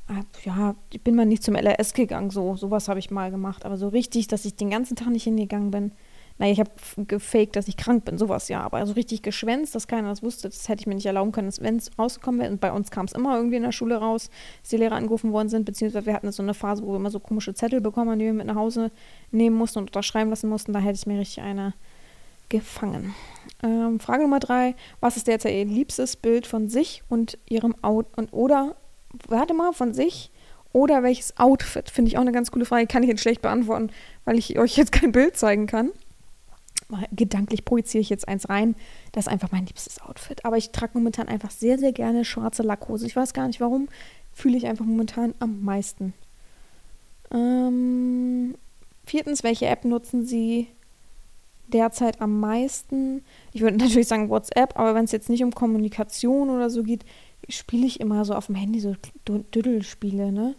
S1: Ah, ja, ich bin mal nicht zum LRS gegangen, so, sowas habe ich mal gemacht, aber so richtig, dass ich den ganzen Tag nicht hingegangen bin. Naja, ich habe gefaked, dass ich krank bin, sowas ja, aber so richtig geschwänzt, dass keiner das wusste, das hätte ich mir nicht erlauben können, wenn es rausgekommen wäre. Und bei uns kam es immer irgendwie in der Schule raus, dass die Lehrer angerufen worden sind, beziehungsweise wir hatten so eine Phase, wo wir immer so komische Zettel bekommen haben, die wir mit nach Hause nehmen mussten und unterschreiben lassen mussten. Da hätte ich mir richtig eine gefangen. Ähm, Frage Nummer drei: Was ist derzeit Ihr liebstes Bild von sich und Ihrem Out und oder warte mal, von sich oder welches Outfit? Finde ich auch eine ganz coole Frage. Kann ich jetzt schlecht beantworten, weil ich euch jetzt kein Bild zeigen kann. Gedanklich projiziere ich jetzt eins rein. Das ist einfach mein liebstes Outfit. Aber ich trage momentan einfach sehr, sehr gerne schwarze Lackhose. Ich weiß gar nicht warum. Fühle ich einfach momentan am meisten. Ähm, viertens, welche App nutzen Sie derzeit am meisten? Ich würde natürlich sagen WhatsApp, aber wenn es jetzt nicht um Kommunikation oder so geht, spiele ich immer so auf dem Handy so Düddelspiele, ne?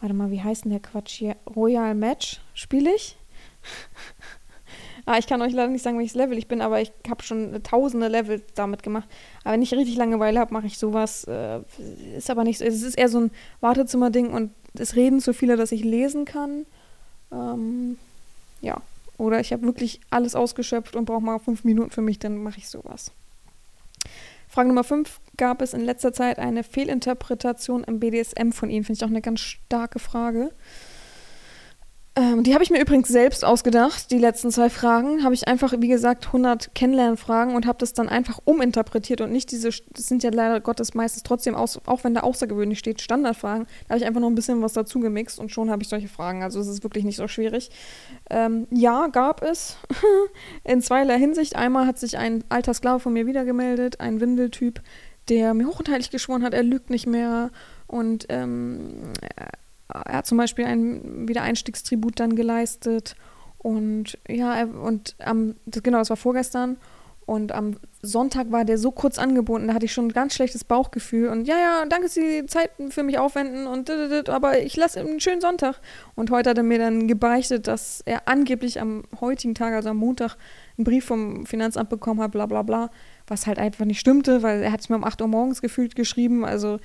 S1: Warte mal, wie heißt denn der Quatsch hier? Royal Match spiele ich. ah, ich kann euch leider nicht sagen, welches Level ich bin, aber ich habe schon tausende Level damit gemacht. Aber wenn ich richtig Langeweile habe, mache ich sowas. Äh, ist aber nicht so. Es ist eher so ein Wartezimmer-Ding und es reden so viele, dass ich lesen kann. Ähm, ja. Oder ich habe wirklich alles ausgeschöpft und brauche mal fünf Minuten für mich, dann mache ich sowas. Frage Nummer 5. Gab es in letzter Zeit eine Fehlinterpretation im BDSM von Ihnen? Finde ich auch eine ganz starke Frage. Ähm, die habe ich mir übrigens selbst ausgedacht, die letzten zwei Fragen. Habe ich einfach, wie gesagt, 100 Kennenlernfragen und habe das dann einfach uminterpretiert und nicht diese, das sind ja leider Gottes meistens trotzdem, aus, auch wenn da außergewöhnlich steht, Standardfragen. Da habe ich einfach noch ein bisschen was dazu gemixt und schon habe ich solche Fragen. Also es ist wirklich nicht so schwierig. Ähm, ja, gab es. In zweierlei Hinsicht. Einmal hat sich ein alter Sklave von mir wiedergemeldet, ein Windeltyp, der mir hoch und heilig geschworen hat, er lügt nicht mehr und ähm, er hat zum Beispiel ein Wiedereinstiegstribut dann geleistet. Und ja, und am, das, genau, das war vorgestern. Und am Sonntag war der so kurz angebunden, da hatte ich schon ein ganz schlechtes Bauchgefühl. Und ja, ja, danke, dass Sie die Zeit für mich aufwenden. Und aber ich lasse einen schönen Sonntag. Und heute hat er mir dann gebeichtet, dass er angeblich am heutigen Tag, also am Montag, einen Brief vom Finanzamt bekommen hat, bla bla bla. Was halt einfach nicht stimmte, weil er hat es mir um 8 Uhr morgens gefühlt geschrieben. Also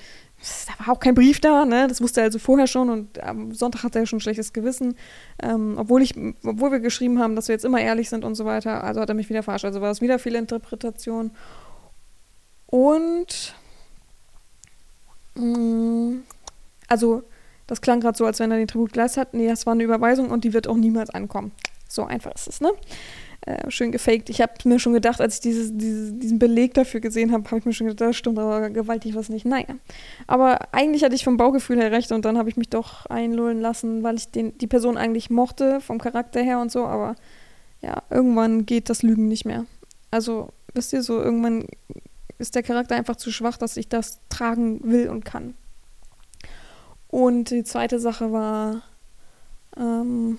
S1: da war auch kein Brief da, ne? Das wusste er also vorher schon und am Sonntag hat er schon ein schlechtes Gewissen. Ähm, obwohl ich, obwohl wir geschrieben haben, dass wir jetzt immer ehrlich sind und so weiter, also hat er mich wieder verarscht. Also war es wieder viel Interpretation. Und mh, mm, also Das klang gerade so, als wenn er den Tribut geleistet hat. Nee, das war eine Überweisung und die wird auch niemals ankommen. So einfach ist es, ne? Äh, schön gefaked. Ich habe mir schon gedacht, als ich dieses, dieses, diesen Beleg dafür gesehen habe, habe ich mir schon gedacht, da stimmt aber gewaltig was nicht. Naja. Aber eigentlich hatte ich vom Baugefühl her recht und dann habe ich mich doch einlullen lassen, weil ich den, die Person eigentlich mochte, vom Charakter her und so, aber ja, irgendwann geht das Lügen nicht mehr. Also, wisst ihr, so irgendwann ist der Charakter einfach zu schwach, dass ich das tragen will und kann. Und die zweite Sache war, ähm,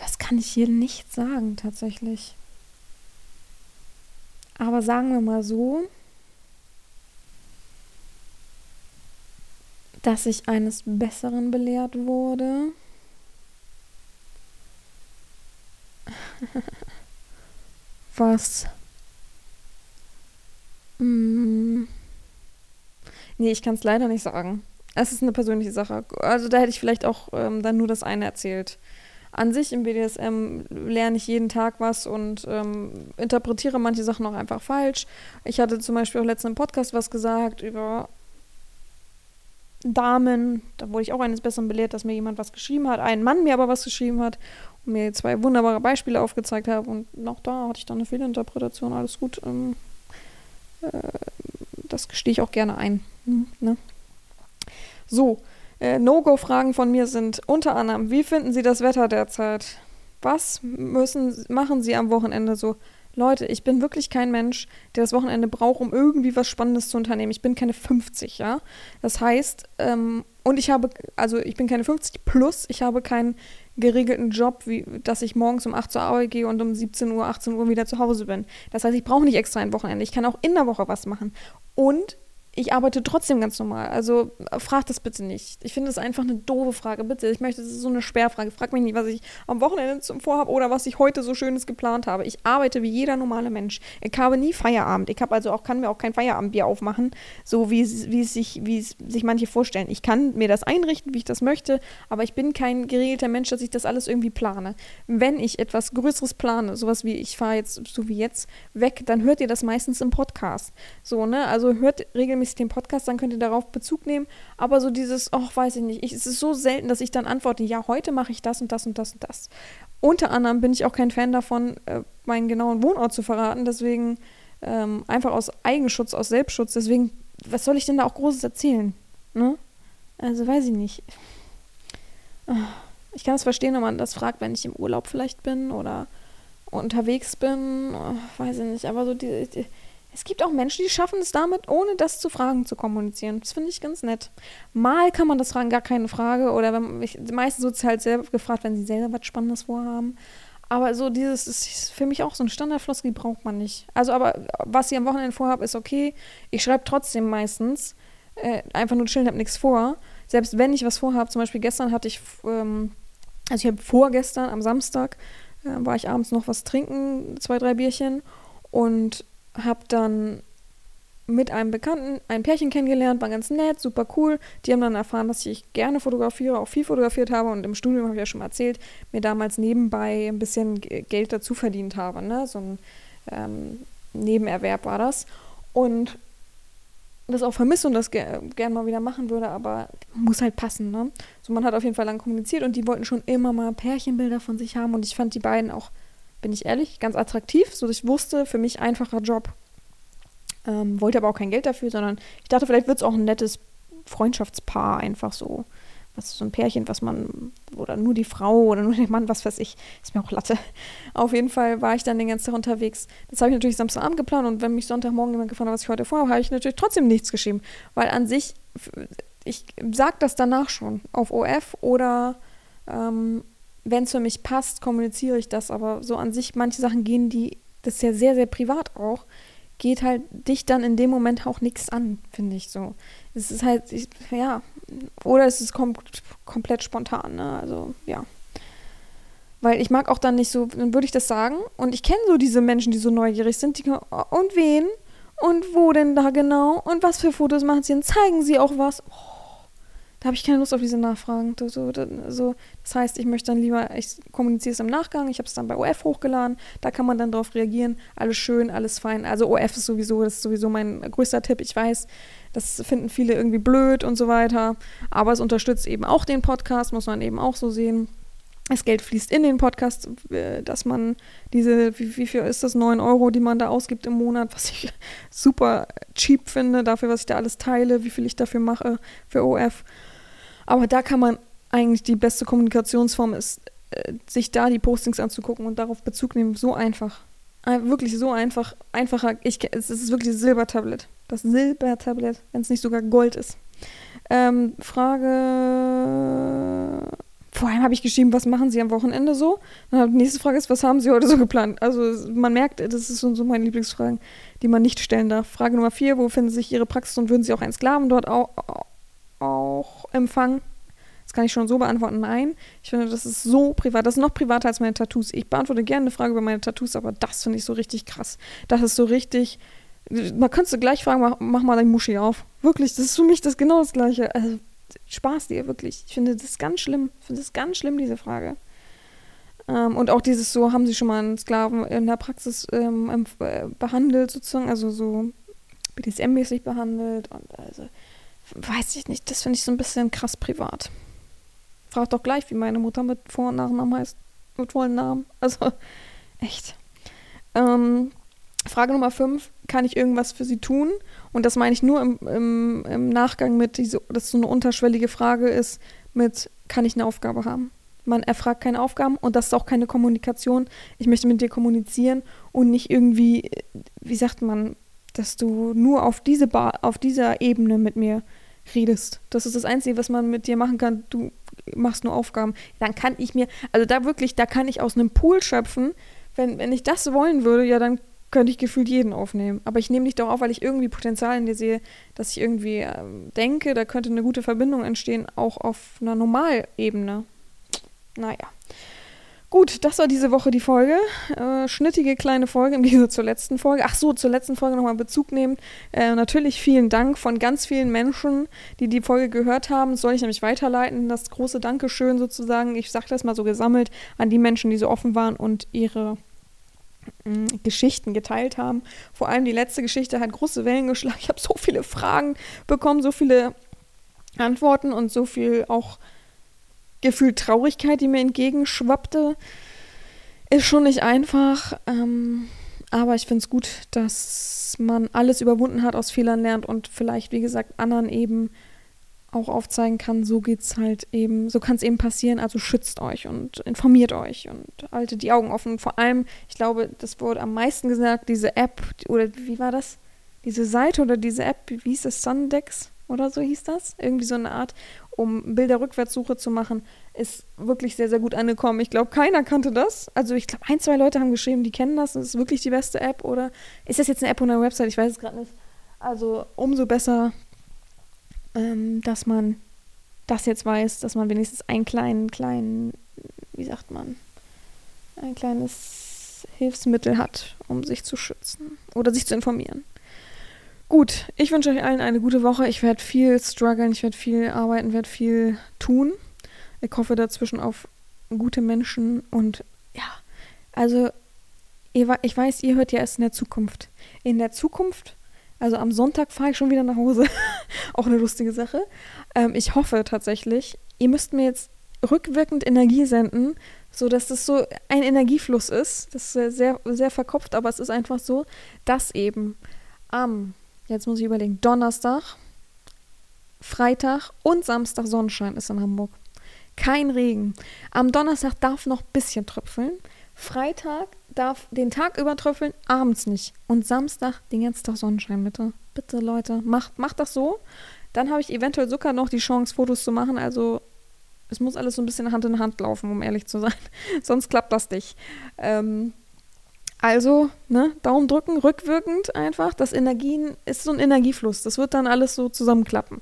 S1: das kann ich hier nicht sagen tatsächlich. Aber sagen wir mal so, dass ich eines Besseren belehrt wurde. Was? Hm. Nee, ich kann es leider nicht sagen. Es ist eine persönliche Sache. Also da hätte ich vielleicht auch ähm, dann nur das eine erzählt. An sich im BDSM lerne ich jeden Tag was und ähm, interpretiere manche Sachen auch einfach falsch. Ich hatte zum Beispiel auch letztens im Podcast was gesagt über Damen. Da wurde ich auch eines Besseren belehrt, dass mir jemand was geschrieben hat, ein Mann mir aber was geschrieben hat und mir zwei wunderbare Beispiele aufgezeigt hat. Und auch da hatte ich dann eine Fehlinterpretation. Alles gut. Ähm, äh, das gestehe ich auch gerne ein. Hm, ne? So, äh, No-Go-Fragen von mir sind unter anderem, wie finden Sie das Wetter derzeit? Was müssen, machen Sie am Wochenende so? Leute, ich bin wirklich kein Mensch, der das Wochenende braucht, um irgendwie was Spannendes zu unternehmen. Ich bin keine 50, ja. Das heißt, ähm, und ich habe, also ich bin keine 50 plus, ich habe keinen geregelten Job, wie, dass ich morgens um 8 zur Arbeit gehe und um 17 Uhr, 18 Uhr wieder zu Hause bin. Das heißt, ich brauche nicht extra ein Wochenende. Ich kann auch in der Woche was machen. Und ich arbeite trotzdem ganz normal. Also frag das bitte nicht. Ich finde es einfach eine doofe Frage. Bitte, ich möchte, das ist so eine Sperrfrage. Frag mich nicht, was ich am Wochenende zum Vorhabe oder was ich heute so Schönes geplant habe. Ich arbeite wie jeder normale Mensch. Ich habe nie Feierabend. Ich habe also auch, kann mir auch kein Feierabendbier aufmachen, so wie es, sich, sich manche vorstellen. Ich kann mir das einrichten, wie ich das möchte, aber ich bin kein geregelter Mensch, dass ich das alles irgendwie plane. Wenn ich etwas Größeres plane, sowas wie ich fahre jetzt, so wie jetzt, weg, dann hört ihr das meistens im Podcast. So, ne? Also hört regelmäßig regelmäßig den Podcast, dann könnt ihr darauf Bezug nehmen. Aber so dieses, ach, weiß ich nicht, ich, es ist so selten, dass ich dann antworte, ja, heute mache ich das und das und das und das. Unter anderem bin ich auch kein Fan davon, äh, meinen genauen Wohnort zu verraten. Deswegen ähm, einfach aus Eigenschutz, aus Selbstschutz. Deswegen, was soll ich denn da auch Großes erzählen? Ne? Also weiß ich nicht. Ich kann es verstehen, wenn man das fragt, wenn ich im Urlaub vielleicht bin oder unterwegs bin. Weiß ich nicht. Aber so die, die es gibt auch Menschen, die schaffen es damit, ohne das zu fragen, zu kommunizieren. Das finde ich ganz nett. Mal kann man das fragen, gar keine Frage. Oder wenn, ich, meistens wird es halt selber gefragt, wenn sie selber was Spannendes vorhaben. Aber so dieses ist für mich auch so ein Standardfloskel, die braucht man nicht. Also, aber was ich am Wochenende vorhabe, ist okay. Ich schreibe trotzdem meistens äh, einfach nur chillen, habe nichts vor. Selbst wenn ich was vorhabe, zum Beispiel gestern hatte ich, ähm, also ich habe vorgestern am Samstag, äh, war ich abends noch was trinken, zwei, drei Bierchen. Und habe dann mit einem Bekannten ein Pärchen kennengelernt, war ganz nett, super cool. Die haben dann erfahren, dass ich gerne fotografiere, auch viel fotografiert habe und im Studium habe ich ja schon mal erzählt, mir damals nebenbei ein bisschen Geld dazu verdient habe. Ne? So ein ähm, Nebenerwerb war das. Und das auch vermisse und das ge gerne mal wieder machen würde, aber muss halt passen. Ne? So, man hat auf jeden Fall lang kommuniziert und die wollten schon immer mal Pärchenbilder von sich haben und ich fand die beiden auch bin ich ehrlich, ganz attraktiv, so dass ich wusste, für mich einfacher Job. Ähm, wollte aber auch kein Geld dafür, sondern ich dachte, vielleicht wird es auch ein nettes Freundschaftspaar, einfach so. Was so ein Pärchen, was man, oder nur die Frau oder nur der Mann, was weiß ich, ist mir auch Latte. Auf jeden Fall war ich dann den ganzen Tag unterwegs. Das habe ich natürlich Samstagabend geplant und wenn mich Sonntagmorgen jemand gefragt hat, was ich heute vorhabe, habe ich natürlich trotzdem nichts geschrieben. Weil an sich, ich sage das danach schon auf OF oder ähm, wenn es für mich passt, kommuniziere ich das. Aber so an sich, manche Sachen gehen, die, das ist ja sehr, sehr privat auch, geht halt dich dann in dem Moment auch nichts an, finde ich so. Es ist halt, ich, ja, oder es ist kom komplett spontan, ne? Also, ja. Weil ich mag auch dann nicht so, dann würde ich das sagen. Und ich kenne so diese Menschen, die so neugierig sind, die und wen? Und wo denn da genau? Und was für Fotos machen sie? Und zeigen sie auch was? Oh, Habe ich keine Lust auf diese Nachfragen. So, so, das heißt, ich möchte dann lieber, ich kommuniziere es im Nachgang, ich habe es dann bei OF hochgeladen, da kann man dann darauf reagieren. Alles schön, alles fein. Also OF ist sowieso, das ist sowieso mein größter Tipp. Ich weiß, das finden viele irgendwie blöd und so weiter. Aber es unterstützt eben auch den Podcast, muss man eben auch so sehen das Geld fließt in den Podcast, äh, dass man diese, wie, wie, viel ist das, 9 Euro, die man da ausgibt im Monat, was ich super cheap finde, dafür, was ich da alles teile, wie viel ich dafür mache für OF. Aber da kann man eigentlich die beste Kommunikationsform ist, äh, sich da die Postings anzugucken und darauf Bezug nehmen. So einfach. Wirklich so einfach. Einfacher. Ich, es ist wirklich Silbertablett. Das Silbertablett, wenn es nicht sogar Gold ist. Ähm, Frage vor allem habe ich geschrieben, was machen Sie am Wochenende so? Dann die nächste Frage ist, was haben Sie heute so geplant? Also man merkt, das ist so, meine Lieblingsfragen, die man nicht stellen darf. Frage Nummer vier, wo finden sich Ihre Praxis und würden Sie auch einen Sklaven dort auch, auch empfangen? Das kann ich schon so beantworten, nein. Ich finde, das ist so privat. Das ist noch privater als meine Tattoos. Ich beantworte gerne eine Frage über meine Tattoos, aber das finde ich so richtig krass. Das ist so richtig. Man könnte gleich fragen, mach, mach mal dein Muschi auf. Wirklich, das ist für mich das genau das Gleiche. Also, Spaß dir wirklich. Ich finde das ganz schlimm. Ich finde das ganz schlimm, diese Frage. Ähm, und auch dieses so, haben sie schon mal einen Sklaven in der Praxis ähm, äh, behandelt, sozusagen, also so BDSM-mäßig behandelt und also, weiß ich nicht, das finde ich so ein bisschen krass privat. Frag doch gleich, wie meine Mutter mit Vor- und Nachnamen heißt, mit vollen Namen. Also, echt. Ähm, Frage Nummer 5, kann ich irgendwas für sie tun? Und das meine ich nur im, im, im Nachgang mit, diese, dass so eine unterschwellige Frage ist, mit, kann ich eine Aufgabe haben? Man erfragt keine Aufgaben und das ist auch keine Kommunikation. Ich möchte mit dir kommunizieren und nicht irgendwie, wie sagt man, dass du nur auf, diese Bar, auf dieser Ebene mit mir redest. Das ist das Einzige, was man mit dir machen kann. Du machst nur Aufgaben. Dann kann ich mir, also da wirklich, da kann ich aus einem Pool schöpfen. Wenn, wenn ich das wollen würde, ja, dann könnte ich gefühlt jeden aufnehmen. Aber ich nehme dich doch auf, weil ich irgendwie Potenzial in dir sehe, dass ich irgendwie äh, denke, da könnte eine gute Verbindung entstehen, auch auf einer Normalebene. Naja. Gut, das war diese Woche die Folge. Äh, schnittige kleine Folge im Gegensatz zur letzten Folge. Ach so, zur letzten Folge nochmal Bezug nehmen. Äh, natürlich vielen Dank von ganz vielen Menschen, die die Folge gehört haben. Das soll ich nämlich weiterleiten. Das große Dankeschön sozusagen. Ich sage das mal so gesammelt an die Menschen, die so offen waren und ihre Geschichten geteilt haben. Vor allem die letzte Geschichte hat große Wellen geschlagen. Ich habe so viele Fragen bekommen, so viele Antworten und so viel auch gefühlt Traurigkeit, die mir entgegenschwappte. Ist schon nicht einfach, ähm, aber ich finde es gut, dass man alles überwunden hat, aus Fehlern lernt und vielleicht, wie gesagt, anderen eben auch aufzeigen kann, so geht's halt eben, so kann es eben passieren, also schützt euch und informiert euch und haltet die Augen offen. Vor allem, ich glaube, das wurde am meisten gesagt, diese App, oder wie war das? Diese Seite oder diese App, wie hieß es, Sundex oder so hieß das? Irgendwie so eine Art, um Bilderrückwärtssuche zu machen, ist wirklich sehr, sehr gut angekommen. Ich glaube, keiner kannte das. Also ich glaube, ein, zwei Leute haben geschrieben, die kennen das, das ist wirklich die beste App oder ist das jetzt eine App oder eine Website? Ich weiß es gerade nicht. Also umso besser ähm, dass man das jetzt weiß, dass man wenigstens einen kleinen, kleinen, wie sagt man, ein kleines Hilfsmittel hat, um sich zu schützen oder sich zu informieren. Gut, ich wünsche euch allen eine gute Woche. Ich werde viel strugglen, ich werde viel arbeiten, werde viel tun. Ich hoffe dazwischen auf gute Menschen und ja, also ich weiß, ihr hört ja erst in der Zukunft. In der Zukunft also am Sonntag fahre ich schon wieder nach Hause. Auch eine lustige Sache. Ähm, ich hoffe tatsächlich, ihr müsst mir jetzt rückwirkend Energie senden, sodass das so ein Energiefluss ist. Das ist sehr, sehr verkopft, aber es ist einfach so, dass eben am, jetzt muss ich überlegen, Donnerstag, Freitag und Samstag Sonnenschein ist in Hamburg. Kein Regen. Am Donnerstag darf noch ein bisschen tröpfeln. Freitag darf den Tag übertröpfeln, abends nicht. Und Samstag den ganzen Tag Sonnenschein, bitte. Bitte, Leute, macht, macht das so. Dann habe ich eventuell sogar noch die Chance, Fotos zu machen. Also es muss alles so ein bisschen Hand in Hand laufen, um ehrlich zu sein. Sonst klappt das nicht. Ähm, also, ne, Daumen drücken, rückwirkend einfach. Das Energien ist so ein Energiefluss. Das wird dann alles so zusammenklappen.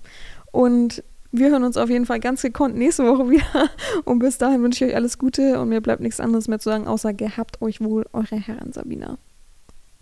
S1: Und wir hören uns auf jeden Fall ganz gekonnt nächste Woche wieder. Und bis dahin wünsche ich euch alles Gute und mir bleibt nichts anderes mehr zu sagen, außer gehabt euch wohl, eure Herren Sabina.